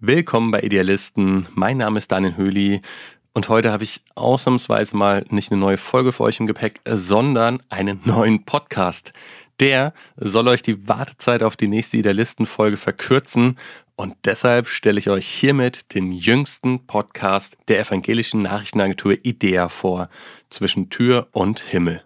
Willkommen bei Idealisten. Mein Name ist Daniel Höhli und heute habe ich ausnahmsweise mal nicht eine neue Folge für euch im Gepäck, sondern einen neuen Podcast. Der soll euch die Wartezeit auf die nächste Idealisten-Folge verkürzen und deshalb stelle ich euch hiermit den jüngsten Podcast der evangelischen Nachrichtenagentur IDEA vor, zwischen Tür und Himmel.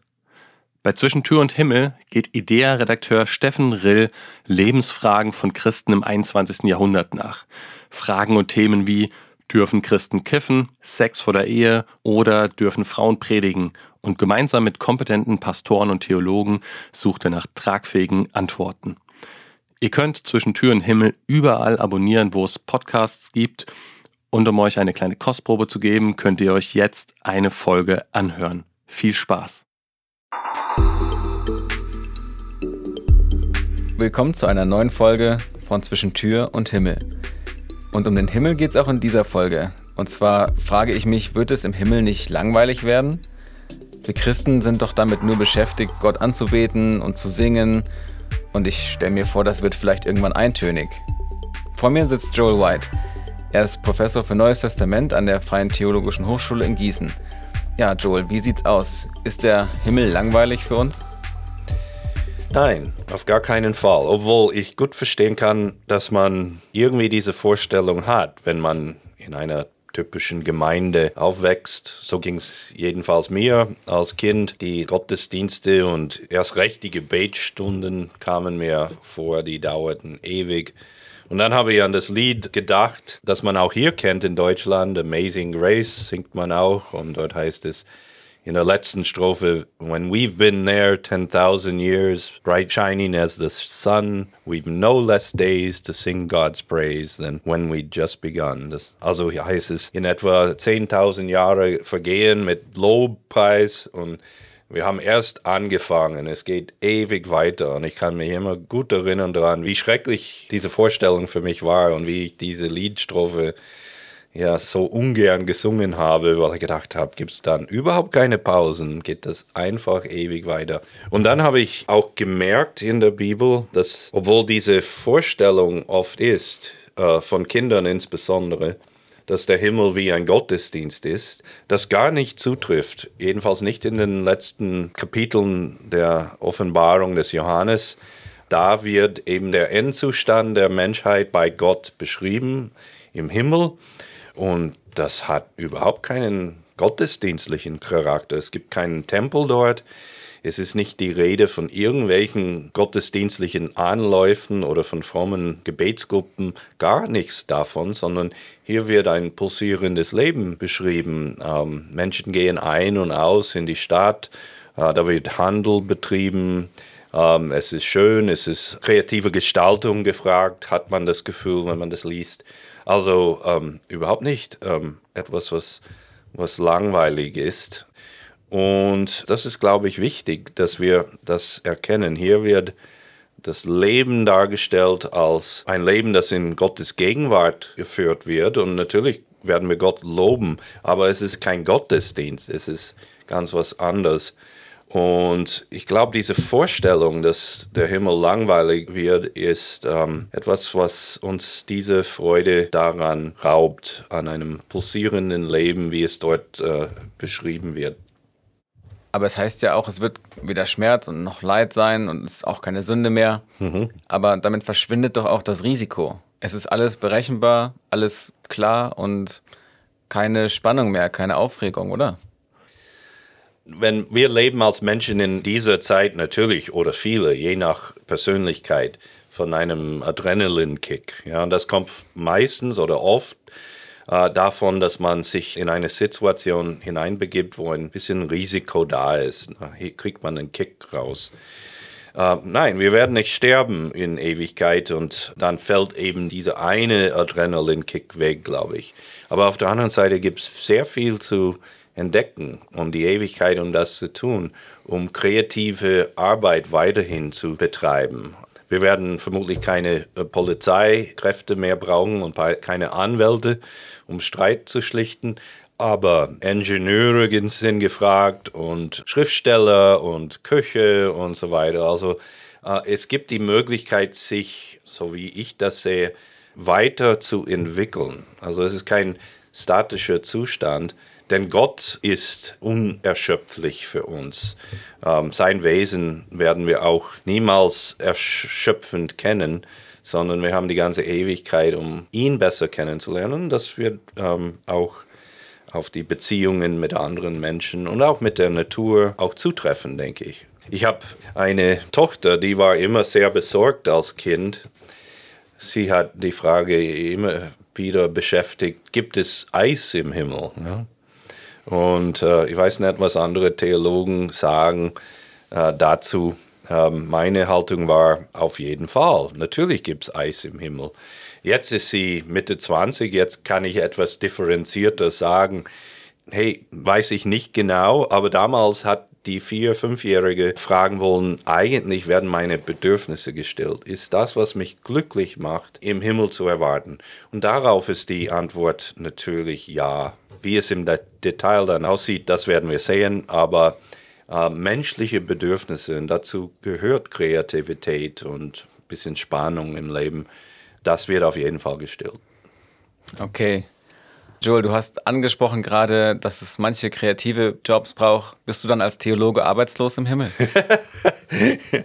Bei Zwischen Tür und Himmel geht IDEA-Redakteur Steffen Rill Lebensfragen von Christen im 21. Jahrhundert nach. Fragen und Themen wie dürfen Christen kiffen, Sex vor der Ehe oder dürfen Frauen predigen? Und gemeinsam mit kompetenten Pastoren und Theologen sucht er nach tragfähigen Antworten. Ihr könnt zwischen Tür und Himmel überall abonnieren, wo es Podcasts gibt. Und um euch eine kleine Kostprobe zu geben, könnt ihr euch jetzt eine Folge anhören. Viel Spaß! Willkommen zu einer neuen Folge von Zwischen Tür und Himmel. Und um den Himmel geht es auch in dieser Folge. Und zwar frage ich mich, wird es im Himmel nicht langweilig werden? Wir Christen sind doch damit nur beschäftigt, Gott anzubeten und zu singen. Und ich stelle mir vor, das wird vielleicht irgendwann eintönig. Vor mir sitzt Joel White. Er ist Professor für Neues Testament an der Freien Theologischen Hochschule in Gießen. Ja, Joel, wie sieht's aus? Ist der Himmel langweilig für uns? Nein, auf gar keinen Fall. Obwohl ich gut verstehen kann, dass man irgendwie diese Vorstellung hat, wenn man in einer typischen Gemeinde aufwächst. So ging es jedenfalls mir als Kind. Die Gottesdienste und erst recht die Gebetsstunden kamen mir vor, die dauerten ewig. Und dann habe ich an das Lied gedacht, das man auch hier kennt in Deutschland, Amazing Grace singt man auch und dort heißt es, in der letzten Strophe, when we've been there 10,000 years, bright shining as the sun, we've no less days to sing God's praise than when we just begun. Das, also heißt es, in etwa 10.000 Jahre vergehen mit Lobpreis und wir haben erst angefangen, es geht ewig weiter und ich kann mich immer gut erinnern daran, wie schrecklich diese Vorstellung für mich war und wie ich diese Liedstrophe ja so ungern gesungen habe, weil ich gedacht habe, gibt es dann überhaupt keine Pausen, geht das einfach ewig weiter. Und dann habe ich auch gemerkt in der Bibel, dass obwohl diese Vorstellung oft ist, äh, von Kindern insbesondere, dass der Himmel wie ein Gottesdienst ist, das gar nicht zutrifft. Jedenfalls nicht in den letzten Kapiteln der Offenbarung des Johannes. Da wird eben der Endzustand der Menschheit bei Gott beschrieben im Himmel. Und das hat überhaupt keinen gottesdienstlichen Charakter. Es gibt keinen Tempel dort. Es ist nicht die Rede von irgendwelchen gottesdienstlichen Anläufen oder von frommen Gebetsgruppen, gar nichts davon, sondern hier wird ein pulsierendes Leben beschrieben. Ähm, Menschen gehen ein und aus in die Stadt, äh, da wird Handel betrieben, ähm, es ist schön, es ist kreative Gestaltung gefragt, hat man das Gefühl, wenn man das liest. Also ähm, überhaupt nicht ähm, etwas, was, was langweilig ist. Und das ist, glaube ich, wichtig, dass wir das erkennen. Hier wird das Leben dargestellt als ein Leben, das in Gottes Gegenwart geführt wird. Und natürlich werden wir Gott loben, aber es ist kein Gottesdienst, es ist ganz was anderes. Und ich glaube, diese Vorstellung, dass der Himmel langweilig wird, ist ähm, etwas, was uns diese Freude daran raubt, an einem pulsierenden Leben, wie es dort äh, beschrieben wird. Aber es heißt ja auch, es wird weder Schmerz und noch Leid sein und es ist auch keine Sünde mehr. Mhm. Aber damit verschwindet doch auch das Risiko. Es ist alles berechenbar, alles klar und keine Spannung mehr, keine Aufregung, oder? Wenn wir leben als Menschen in dieser Zeit natürlich oder viele, je nach Persönlichkeit, von einem Adrenalinkick. Ja, und das kommt meistens oder oft äh, davon, dass man sich in eine Situation hineinbegibt, wo ein bisschen Risiko da ist. Hier kriegt man einen Kick raus. Uh, nein, wir werden nicht sterben in Ewigkeit und dann fällt eben dieser eine Adrenalinkick weg, glaube ich. Aber auf der anderen Seite gibt es sehr viel zu entdecken, um die Ewigkeit, um das zu tun, um kreative Arbeit weiterhin zu betreiben. Wir werden vermutlich keine äh, Polizeikräfte mehr brauchen und keine Anwälte, um Streit zu schlichten. Aber Ingenieure sind gefragt und Schriftsteller und Köche und so weiter. Also äh, es gibt die Möglichkeit, sich, so wie ich das sehe, weiter zu entwickeln. Also es ist kein statischer Zustand, denn Gott ist unerschöpflich für uns. Ähm, sein Wesen werden wir auch niemals erschöpfend kennen, sondern wir haben die ganze Ewigkeit, um ihn besser kennenzulernen. Das wird ähm, auch auf die Beziehungen mit anderen Menschen und auch mit der Natur auch zutreffen, denke ich. Ich habe eine Tochter, die war immer sehr besorgt als Kind. Sie hat die Frage immer wieder beschäftigt, gibt es Eis im Himmel? Ja? Und äh, ich weiß nicht, was andere Theologen sagen äh, dazu. Ähm, meine Haltung war auf jeden Fall. Natürlich gibt es Eis im Himmel. Jetzt ist sie Mitte 20, jetzt kann ich etwas differenzierter sagen. Hey, weiß ich nicht genau, aber damals hat die vier-, fünfjährige fragen wollen, eigentlich werden meine Bedürfnisse gestellt. Ist das, was mich glücklich macht, im Himmel zu erwarten? Und darauf ist die Antwort natürlich ja. Wie es im Detail dann aussieht, das werden wir sehen, aber äh, menschliche Bedürfnisse, und dazu gehört Kreativität und ein bisschen Spannung im Leben, das wird auf jeden Fall gestillt. Okay. Joel, du hast angesprochen gerade, dass es manche kreative Jobs braucht. Bist du dann als Theologe arbeitslos im Himmel?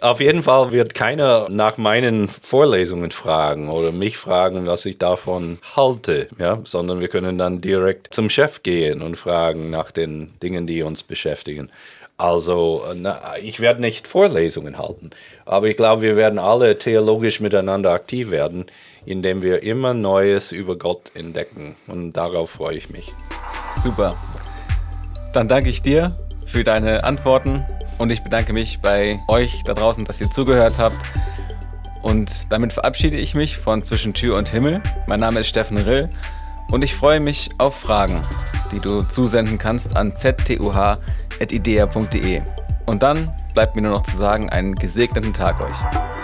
Auf jeden Fall wird keiner nach meinen Vorlesungen fragen oder mich fragen, was ich davon halte, ja? sondern wir können dann direkt zum Chef gehen und fragen nach den Dingen, die uns beschäftigen. Also, na, ich werde nicht Vorlesungen halten, aber ich glaube, wir werden alle theologisch miteinander aktiv werden, indem wir immer Neues über Gott entdecken. Und darauf freue ich mich. Super. Dann danke ich dir für deine Antworten und ich bedanke mich bei euch da draußen, dass ihr zugehört habt. Und damit verabschiede ich mich von Zwischen Tür und Himmel. Mein Name ist Steffen Rill und ich freue mich auf Fragen, die du zusenden kannst an ztuh.idea.de. Und dann bleibt mir nur noch zu sagen, einen gesegneten Tag euch.